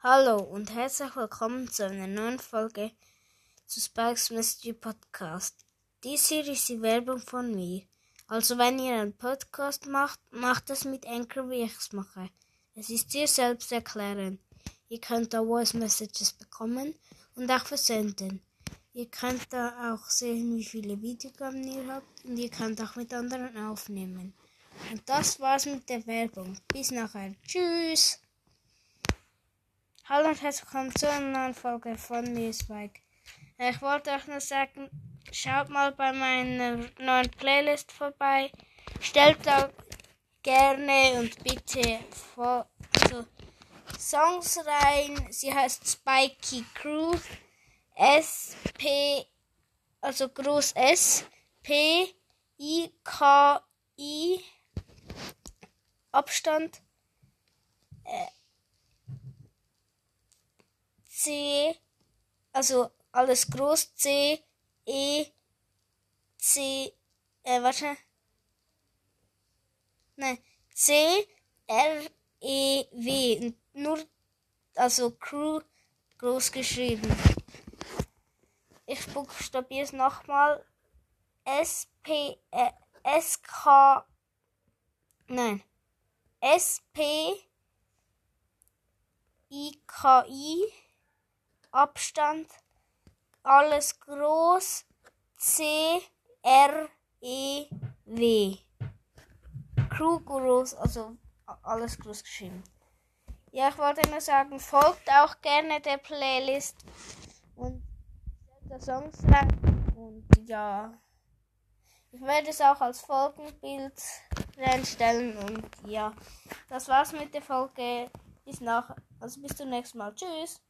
Hallo und herzlich willkommen zu einer neuen Folge zu Spikes Mystery Podcast. Dies hier ist die Werbung von mir. Also wenn ihr einen Podcast macht, macht es mit Anchor, wie ich es mache. Es ist sehr selbsterklärend. Ihr könnt da Voice Messages bekommen und auch versenden. Ihr könnt da auch sehen, wie viele Videogramm ihr habt und ihr könnt auch mit anderen aufnehmen. Und das war's mit der Werbung. Bis nachher. Tschüss. Hallo und herzlich willkommen zu einer neuen Folge von mir, Spike. Ich wollte euch nur sagen, schaut mal bei meiner neuen Playlist vorbei. Stellt da gerne und bitte vor, also Songs rein. Sie heißt Spiky Crew. S P also groß S P I K I Abstand äh, Also alles groß C E C äh, warte Nein, C R E W nur also Crew groß geschrieben. Ich buchstabiere es nochmal. S P äh, S K Nein. S P I K I Abstand alles groß C R E W Crew groß, also alles groß geschrieben. Ja, ich wollte nur sagen, folgt auch gerne der Playlist und der Songs rein. Und ja, ich werde es auch als Folgenbild reinstellen. Und ja, das war's mit der Folge. Bis nach, also bis zum nächsten Mal. Tschüss.